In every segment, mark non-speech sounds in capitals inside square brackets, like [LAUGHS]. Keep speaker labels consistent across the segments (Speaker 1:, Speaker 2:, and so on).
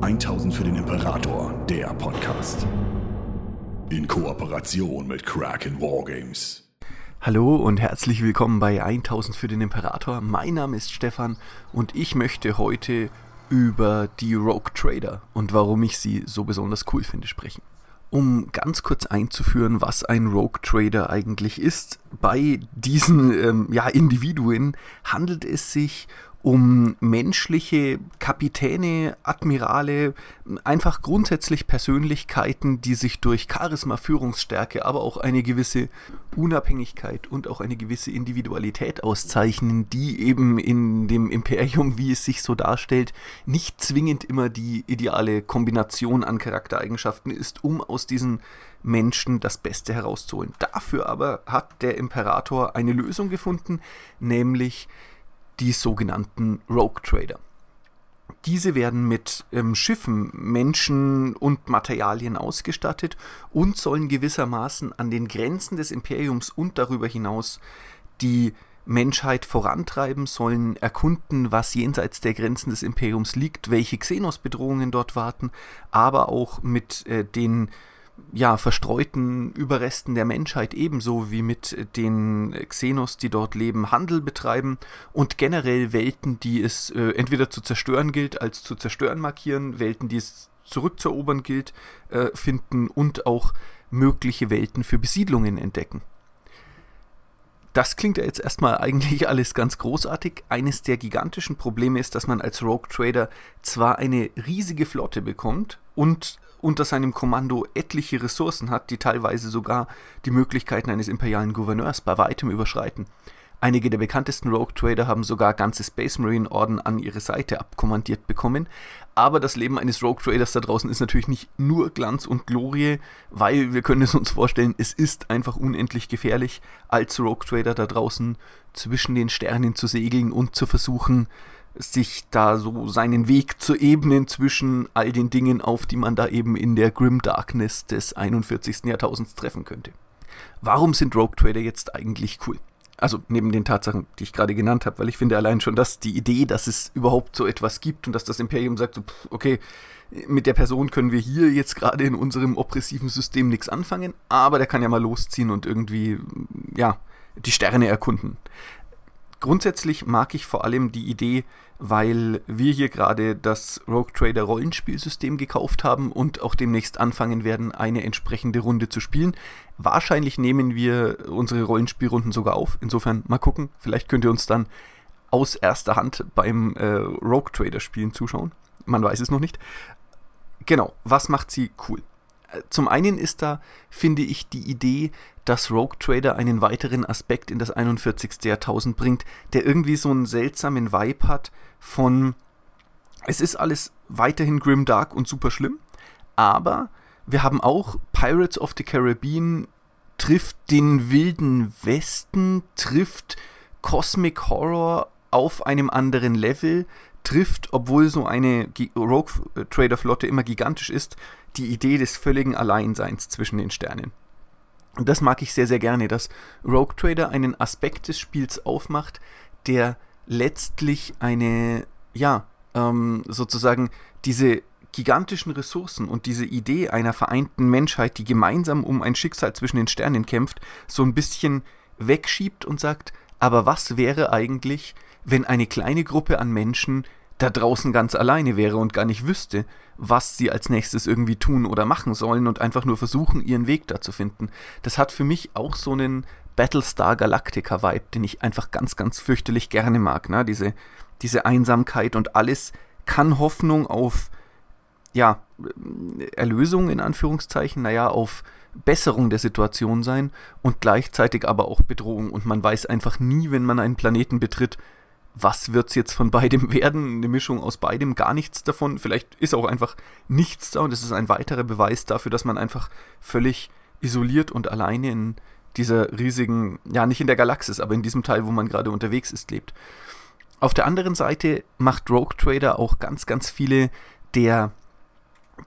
Speaker 1: 1000 für den Imperator, der Podcast. In Kooperation mit Kraken Wargames.
Speaker 2: Hallo und herzlich willkommen bei 1000 für den Imperator. Mein Name ist Stefan und ich möchte heute über die Rogue Trader und warum ich sie so besonders cool finde sprechen. Um ganz kurz einzuführen, was ein Rogue Trader eigentlich ist, bei diesen ähm, ja, Individuen handelt es sich um menschliche Kapitäne, Admirale, einfach grundsätzlich Persönlichkeiten, die sich durch Charisma, Führungsstärke, aber auch eine gewisse Unabhängigkeit und auch eine gewisse Individualität auszeichnen, die eben in dem Imperium, wie es sich so darstellt, nicht zwingend immer die ideale Kombination an Charaktereigenschaften ist, um aus diesen Menschen das Beste herauszuholen. Dafür aber hat der Imperator eine Lösung gefunden, nämlich die sogenannten Rogue Trader. Diese werden mit ähm, Schiffen, Menschen und Materialien ausgestattet und sollen gewissermaßen an den Grenzen des Imperiums und darüber hinaus die Menschheit vorantreiben, sollen erkunden, was jenseits der Grenzen des Imperiums liegt, welche Xenos-Bedrohungen dort warten, aber auch mit äh, den ja, verstreuten Überresten der Menschheit ebenso wie mit den Xenos, die dort leben, Handel betreiben und generell Welten, die es äh, entweder zu zerstören gilt, als zu zerstören markieren, Welten, die es zurückzuerobern gilt, äh, finden und auch mögliche Welten für Besiedlungen entdecken. Das klingt ja jetzt erstmal eigentlich alles ganz großartig. Eines der gigantischen Probleme ist, dass man als Rogue Trader zwar eine riesige Flotte bekommt und unter seinem Kommando etliche Ressourcen hat, die teilweise sogar die Möglichkeiten eines imperialen Gouverneurs bei weitem überschreiten. Einige der bekanntesten Rogue Trader haben sogar ganze Space Marine Orden an ihre Seite abkommandiert bekommen. Aber das Leben eines Rogue Traders da draußen ist natürlich nicht nur Glanz und Glorie, weil wir können es uns vorstellen, es ist einfach unendlich gefährlich, als Rogue Trader da draußen zwischen den Sternen zu segeln und zu versuchen, sich da so seinen Weg zu ebnen zwischen all den Dingen, auf die man da eben in der Grim Darkness des 41. Jahrtausends treffen könnte. Warum sind Rogue Trader jetzt eigentlich cool? Also neben den Tatsachen, die ich gerade genannt habe, weil ich finde allein schon, dass die Idee, dass es überhaupt so etwas gibt und dass das Imperium sagt, so, okay, mit der Person können wir hier jetzt gerade in unserem oppressiven System nichts anfangen, aber der kann ja mal losziehen und irgendwie, ja, die Sterne erkunden. Grundsätzlich mag ich vor allem die Idee, weil wir hier gerade das Rogue Trader Rollenspielsystem gekauft haben und auch demnächst anfangen werden, eine entsprechende Runde zu spielen. Wahrscheinlich nehmen wir unsere Rollenspielrunden sogar auf. Insofern mal gucken. Vielleicht könnt ihr uns dann aus erster Hand beim äh, Rogue Trader Spielen zuschauen. Man weiß es noch nicht. Genau, was macht sie cool? Zum einen ist da, finde ich, die Idee, dass Rogue Trader einen weiteren Aspekt in das 41. Jahrtausend bringt, der irgendwie so einen seltsamen Vibe hat von, es ist alles weiterhin grim dark und super schlimm, aber wir haben auch Pirates of the Caribbean trifft den wilden Westen, trifft Cosmic Horror auf einem anderen Level, trifft, obwohl so eine Rogue Trader Flotte immer gigantisch ist, die Idee des völligen Alleinseins zwischen den Sternen. Und das mag ich sehr, sehr gerne, dass Rogue Trader einen Aspekt des Spiels aufmacht, der letztlich eine, ja, ähm, sozusagen diese gigantischen Ressourcen und diese Idee einer vereinten Menschheit, die gemeinsam um ein Schicksal zwischen den Sternen kämpft, so ein bisschen wegschiebt und sagt, aber was wäre eigentlich, wenn eine kleine Gruppe an Menschen da draußen ganz alleine wäre und gar nicht wüsste, was sie als nächstes irgendwie tun oder machen sollen und einfach nur versuchen, ihren Weg da zu finden. Das hat für mich auch so einen Battlestar Galactica-Vibe, den ich einfach ganz, ganz fürchterlich gerne mag. Ne? Diese, diese Einsamkeit und alles kann Hoffnung auf, ja, Erlösung in Anführungszeichen, naja, auf Besserung der Situation sein und gleichzeitig aber auch Bedrohung. Und man weiß einfach nie, wenn man einen Planeten betritt, was wird es jetzt von beidem [LAUGHS] werden? Eine Mischung aus beidem, gar nichts davon. Vielleicht ist auch einfach nichts da und es ist ein weiterer Beweis dafür, dass man einfach völlig isoliert und alleine in dieser riesigen, ja nicht in der Galaxis, aber in diesem Teil, wo man gerade unterwegs ist, lebt. Auf der anderen Seite macht Rogue Trader auch ganz, ganz viele der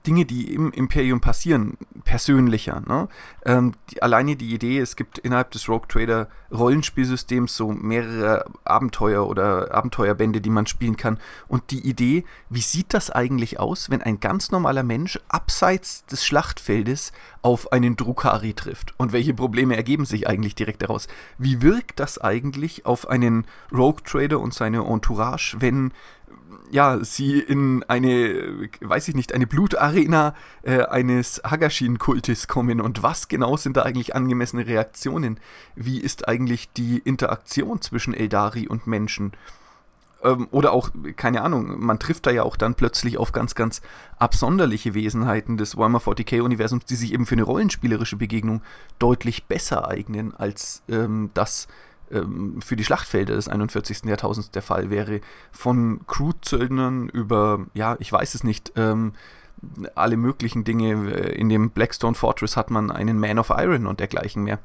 Speaker 2: Dinge, die im Imperium passieren, persönlicher. Ne? Ähm, die, alleine die Idee, es gibt innerhalb des Rogue Trader Rollenspielsystems so mehrere Abenteuer oder Abenteuerbände, die man spielen kann. Und die Idee, wie sieht das eigentlich aus, wenn ein ganz normaler Mensch abseits des Schlachtfeldes auf einen Drukari trifft? Und welche Probleme ergeben sich eigentlich direkt daraus? Wie wirkt das eigentlich auf einen Rogue Trader und seine Entourage, wenn ja, sie in eine, weiß ich nicht, eine Blutarena äh, eines Hagashin-Kultes kommen und was genau sind da eigentlich angemessene Reaktionen? Wie ist eigentlich die Interaktion zwischen Eldari und Menschen? Ähm, oder auch, keine Ahnung, man trifft da ja auch dann plötzlich auf ganz, ganz absonderliche Wesenheiten des Warhammer 40k-Universums, die sich eben für eine rollenspielerische Begegnung deutlich besser eignen als ähm, das, ähm, für die Schlachtfelder des 41. Jahrtausends der Fall wäre. Von Crew-Zöldnern über, ja, ich weiß es nicht, ähm, alle möglichen Dinge. In dem Blackstone Fortress hat man einen Man of Iron und dergleichen mehr.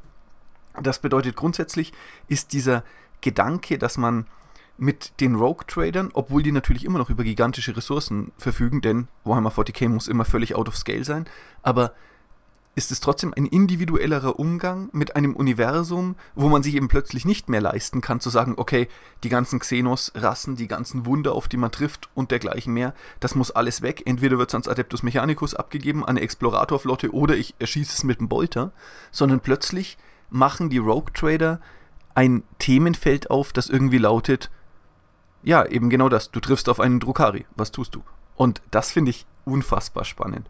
Speaker 2: Das bedeutet grundsätzlich ist dieser Gedanke, dass man mit den Rogue-Tradern, obwohl die natürlich immer noch über gigantische Ressourcen verfügen, denn Warhammer 40k muss immer völlig out of scale sein, aber ist es trotzdem ein individuellerer Umgang mit einem Universum, wo man sich eben plötzlich nicht mehr leisten kann, zu sagen, okay, die ganzen Xenos-Rassen, die ganzen Wunder, auf die man trifft und dergleichen mehr, das muss alles weg. Entweder wird es ans Adeptus Mechanicus abgegeben, an eine Exploratorflotte, oder ich erschieße es mit dem Bolter, sondern plötzlich machen die Rogue Trader ein Themenfeld auf, das irgendwie lautet, ja, eben genau das, du triffst auf einen Drukari, was tust du? Und das finde ich unfassbar spannend.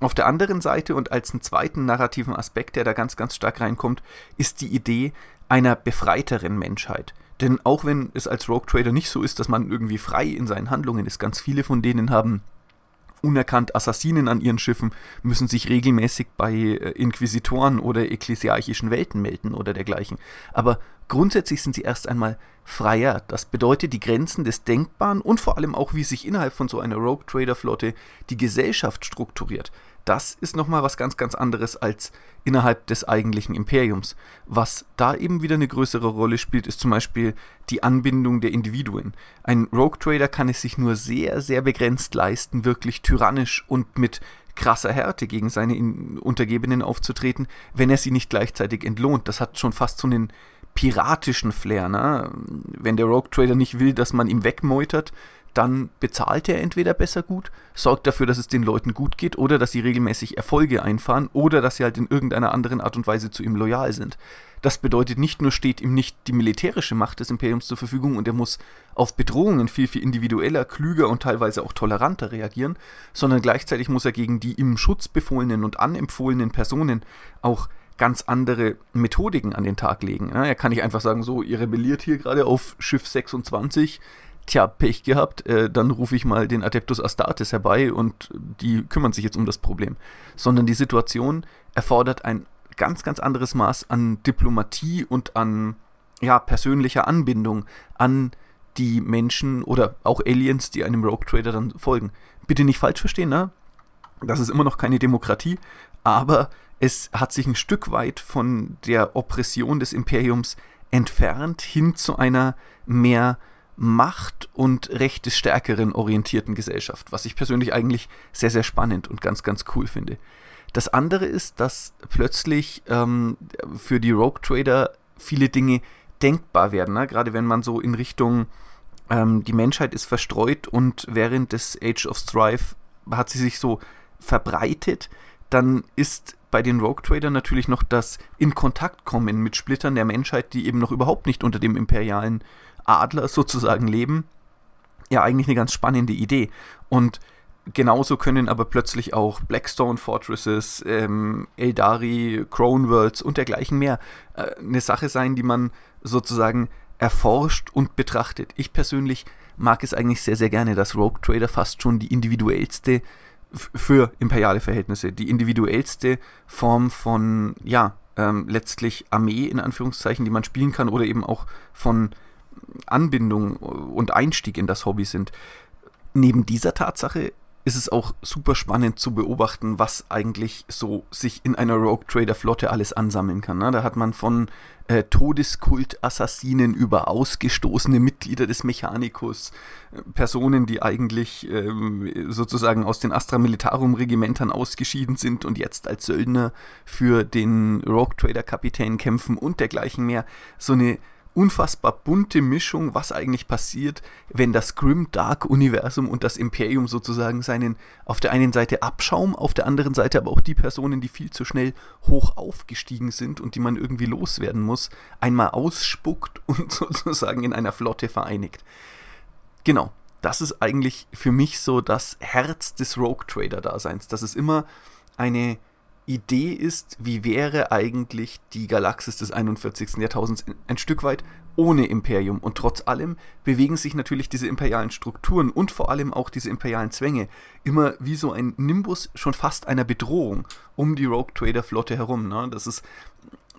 Speaker 2: Auf der anderen Seite und als einen zweiten narrativen Aspekt, der da ganz, ganz stark reinkommt, ist die Idee einer befreiteren Menschheit. Denn auch wenn es als Rogue Trader nicht so ist, dass man irgendwie frei in seinen Handlungen ist, ganz viele von denen haben unerkannt Assassinen an ihren Schiffen, müssen sich regelmäßig bei äh, Inquisitoren oder ekklesiarchischen Welten melden oder dergleichen. Aber grundsätzlich sind sie erst einmal freier. Das bedeutet, die Grenzen des Denkbaren und vor allem auch, wie sich innerhalb von so einer Rogue Trader Flotte die Gesellschaft strukturiert, das ist nochmal was ganz, ganz anderes als innerhalb des eigentlichen Imperiums. Was da eben wieder eine größere Rolle spielt, ist zum Beispiel die Anbindung der Individuen. Ein Rogue Trader kann es sich nur sehr, sehr begrenzt leisten, wirklich tyrannisch und mit krasser Härte gegen seine Untergebenen aufzutreten, wenn er sie nicht gleichzeitig entlohnt. Das hat schon fast so einen piratischen Flair. Ne? Wenn der Rogue Trader nicht will, dass man ihm wegmeutert, dann bezahlt er entweder besser gut, sorgt dafür, dass es den Leuten gut geht oder dass sie regelmäßig Erfolge einfahren oder dass sie halt in irgendeiner anderen Art und Weise zu ihm loyal sind. Das bedeutet, nicht nur steht ihm nicht die militärische Macht des Imperiums zur Verfügung und er muss auf Bedrohungen viel, viel individueller, klüger und teilweise auch toleranter reagieren, sondern gleichzeitig muss er gegen die ihm schutzbefohlenen und anempfohlenen Personen auch ganz andere Methodiken an den Tag legen. er kann nicht einfach sagen, so, ihr rebelliert hier gerade auf Schiff 26, tja, Pech gehabt, äh, dann rufe ich mal den Adeptus Astartes herbei und die kümmern sich jetzt um das Problem. Sondern die Situation erfordert ein ganz, ganz anderes Maß an Diplomatie und an ja, persönlicher Anbindung an die Menschen oder auch Aliens, die einem Rogue Trader dann folgen. Bitte nicht falsch verstehen, ne? Das ist immer noch keine Demokratie, aber es hat sich ein Stück weit von der Oppression des Imperiums entfernt hin zu einer mehr Macht- und Recht des Stärkeren orientierten Gesellschaft, was ich persönlich eigentlich sehr, sehr spannend und ganz, ganz cool finde. Das andere ist, dass plötzlich ähm, für die Rogue Trader viele Dinge denkbar werden, ne? gerade wenn man so in Richtung ähm, die Menschheit ist verstreut und während des Age of Strife hat sie sich so verbreitet, dann ist bei den Rogue Trader natürlich noch das in Kontakt kommen mit Splittern der Menschheit, die eben noch überhaupt nicht unter dem imperialen Adler sozusagen leben, ja eigentlich eine ganz spannende Idee. Und genauso können aber plötzlich auch Blackstone Fortresses, ähm, Eldari, Crown Worlds und dergleichen mehr äh, eine Sache sein, die man sozusagen erforscht und betrachtet. Ich persönlich mag es eigentlich sehr, sehr gerne, dass Rogue Trader fast schon die individuellste für imperiale Verhältnisse, die individuellste Form von, ja, ähm, letztlich Armee in Anführungszeichen, die man spielen kann oder eben auch von Anbindung und Einstieg in das Hobby sind. Neben dieser Tatsache ist es auch super spannend zu beobachten, was eigentlich so sich in einer Rogue Trader Flotte alles ansammeln kann. Ne? Da hat man von äh, Todeskult-Assassinen über ausgestoßene Mitglieder des Mechanicus, äh, Personen, die eigentlich äh, sozusagen aus den Astra Militarum-Regimentern ausgeschieden sind und jetzt als Söldner für den Rogue Trader-Kapitän kämpfen und dergleichen mehr. So eine unfassbar bunte Mischung, was eigentlich passiert, wenn das Grim Dark Universum und das Imperium sozusagen seinen auf der einen Seite Abschaum, auf der anderen Seite aber auch die Personen, die viel zu schnell hoch aufgestiegen sind und die man irgendwie loswerden muss, einmal ausspuckt [LAUGHS] und sozusagen in einer Flotte vereinigt. Genau, das ist eigentlich für mich so das Herz des Rogue Trader Daseins, dass es immer eine Idee ist, wie wäre eigentlich die Galaxis des 41. Jahrtausends ein Stück weit ohne Imperium. Und trotz allem bewegen sich natürlich diese imperialen Strukturen und vor allem auch diese imperialen Zwänge immer wie so ein Nimbus schon fast einer Bedrohung um die Rogue Trader Flotte herum. Ne? Das ist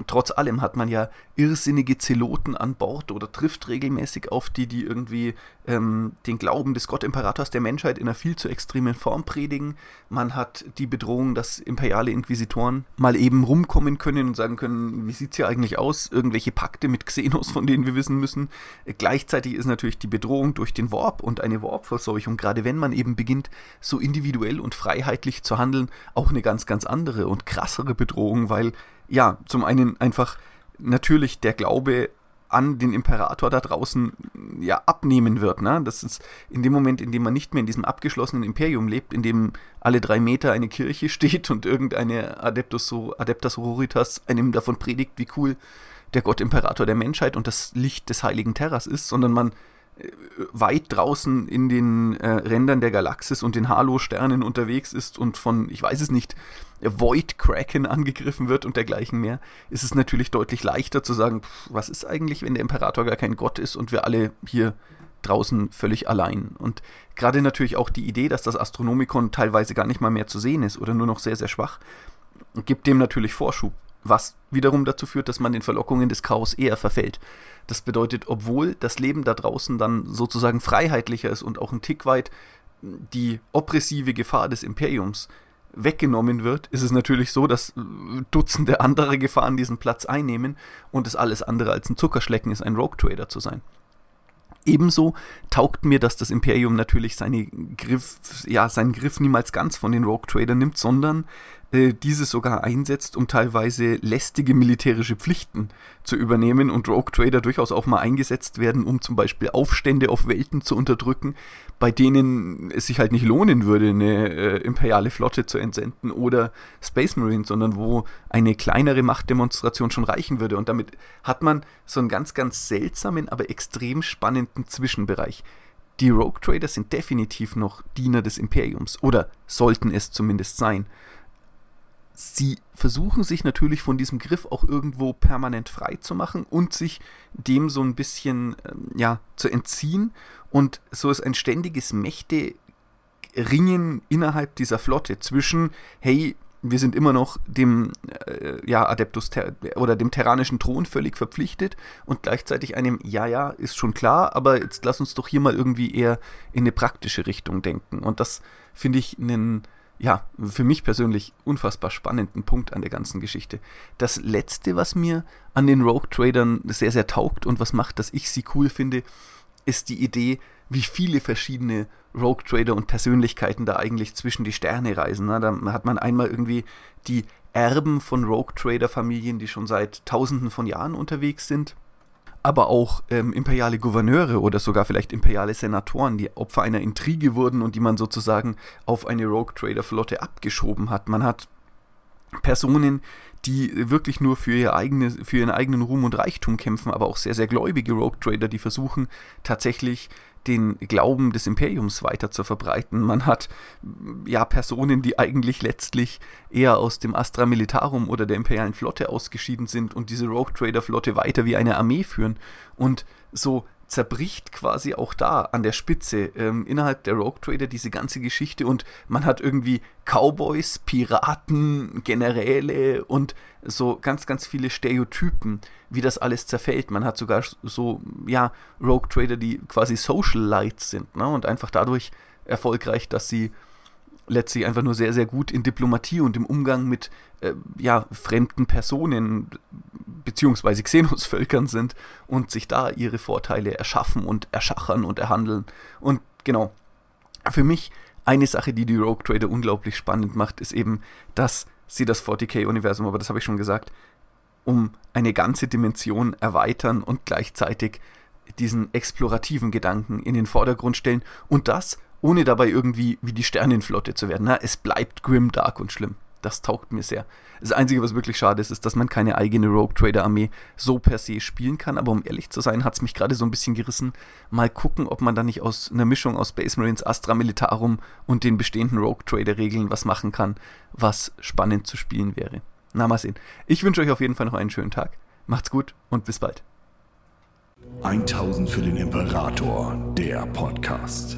Speaker 2: trotz allem hat man ja irrsinnige Zeloten an Bord oder trifft regelmäßig auf die, die irgendwie ähm, den Glauben des Gottimperators der Menschheit in einer viel zu extremen Form predigen. Man hat die Bedrohung, dass imperiale Inquisitoren mal eben rumkommen können und sagen können, wie sieht es hier eigentlich aus? Irgendwelche Pakte mit Xenos, von denen wir wissen müssen. Gleichzeitig ist natürlich die Bedrohung durch den Warp und eine Warp-Verseuchung, gerade wenn man eben beginnt, so individuell und freiheitlich zu handeln, auch eine ganz, ganz andere und krassere Bedrohung, weil ja, zum einen einfach natürlich der Glaube an den Imperator da draußen ja abnehmen wird. Ne? Das ist in dem Moment, in dem man nicht mehr in diesem abgeschlossenen Imperium lebt, in dem alle drei Meter eine Kirche [LAUGHS] steht und irgendeine Adeptus, Adeptas Sororitas einem davon predigt, wie cool der Gott Imperator der Menschheit und das Licht des heiligen Terras ist, sondern man weit draußen in den äh, Rändern der Galaxis und den Halo-Sternen unterwegs ist und von, ich weiß es nicht, Void Kraken angegriffen wird und dergleichen mehr, ist es natürlich deutlich leichter zu sagen, pff, was ist eigentlich, wenn der Imperator gar kein Gott ist und wir alle hier draußen völlig allein. Und gerade natürlich auch die Idee, dass das Astronomikon teilweise gar nicht mal mehr zu sehen ist oder nur noch sehr, sehr schwach, gibt dem natürlich Vorschub, was wiederum dazu führt, dass man den Verlockungen des Chaos eher verfällt. Das bedeutet, obwohl das Leben da draußen dann sozusagen freiheitlicher ist und auch ein Tick weit die oppressive Gefahr des Imperiums weggenommen wird, ist es natürlich so, dass Dutzende andere Gefahren diesen Platz einnehmen und es alles andere als ein Zuckerschlecken ist, ein Rogue Trader zu sein. Ebenso taugt mir, dass das Imperium natürlich seine Griff, ja, seinen Griff niemals ganz von den Rogue Trader nimmt, sondern äh, diese sogar einsetzt, um teilweise lästige militärische Pflichten zu übernehmen und Rogue Trader durchaus auch mal eingesetzt werden, um zum Beispiel Aufstände auf Welten zu unterdrücken, bei denen es sich halt nicht lohnen würde, eine äh, imperiale Flotte zu entsenden oder Space Marines, sondern wo eine kleinere Machtdemonstration schon reichen würde. Und damit hat man so einen ganz, ganz seltsamen, aber extrem spannenden Zwischenbereich. Die Rogue Trader sind definitiv noch Diener des Imperiums oder sollten es zumindest sein sie versuchen sich natürlich von diesem Griff auch irgendwo permanent frei zu machen und sich dem so ein bisschen ähm, ja, zu entziehen. Und so ist ein ständiges Mächte-Ringen innerhalb dieser Flotte zwischen, hey, wir sind immer noch dem äh, ja, Adeptus oder dem terranischen Thron völlig verpflichtet und gleichzeitig einem, ja, ja, ist schon klar, aber jetzt lass uns doch hier mal irgendwie eher in eine praktische Richtung denken. Und das finde ich einen ja, für mich persönlich unfassbar spannenden Punkt an der ganzen Geschichte. Das letzte, was mir an den Rogue Tradern sehr, sehr taugt und was macht, dass ich sie cool finde, ist die Idee, wie viele verschiedene Rogue Trader und Persönlichkeiten da eigentlich zwischen die Sterne reisen. Da hat man einmal irgendwie die Erben von Rogue Trader Familien, die schon seit tausenden von Jahren unterwegs sind aber auch ähm, imperiale Gouverneure oder sogar vielleicht imperiale Senatoren, die Opfer einer Intrige wurden und die man sozusagen auf eine Rogue Trader Flotte abgeschoben hat. Man hat Personen, die wirklich nur für, ihr eigene, für ihren eigenen Ruhm und Reichtum kämpfen, aber auch sehr, sehr gläubige Rogue Trader, die versuchen tatsächlich den Glauben des Imperiums weiter zu verbreiten. Man hat ja Personen, die eigentlich letztlich eher aus dem Astra Militarum oder der imperialen Flotte ausgeschieden sind und diese Rogue Trader Flotte weiter wie eine Armee führen und so zerbricht quasi auch da an der Spitze ähm, innerhalb der Rogue Trader diese ganze Geschichte und man hat irgendwie Cowboys, Piraten, Generäle und so ganz, ganz viele Stereotypen, wie das alles zerfällt. Man hat sogar so, ja, Rogue Trader, die quasi Social Lights sind ne? und einfach dadurch erfolgreich, dass sie letztlich einfach nur sehr, sehr gut in Diplomatie und im Umgang mit äh, ja, fremden Personen beziehungsweise Xenosvölkern sind und sich da ihre Vorteile erschaffen und erschachern und erhandeln. Und genau, für mich eine Sache, die die Rogue Trader unglaublich spannend macht, ist eben, dass sie das 40k-Universum, aber das habe ich schon gesagt, um eine ganze Dimension erweitern und gleichzeitig diesen explorativen Gedanken in den Vordergrund stellen und das ohne dabei irgendwie wie die Sternenflotte zu werden. Na, es bleibt grim, dark und schlimm. Das taugt mir sehr. Das Einzige, was wirklich schade ist, ist, dass man keine eigene Rogue Trader Armee so per se spielen kann. Aber um ehrlich zu sein, hat es mich gerade so ein bisschen gerissen. Mal gucken, ob man da nicht aus einer Mischung aus Space Marines, Astra Militarum und den bestehenden Rogue Trader Regeln was machen kann, was spannend zu spielen wäre. Na, mal sehen. Ich wünsche euch auf jeden Fall noch einen schönen Tag. Macht's gut und bis bald.
Speaker 1: 1000 für den Imperator, der Podcast.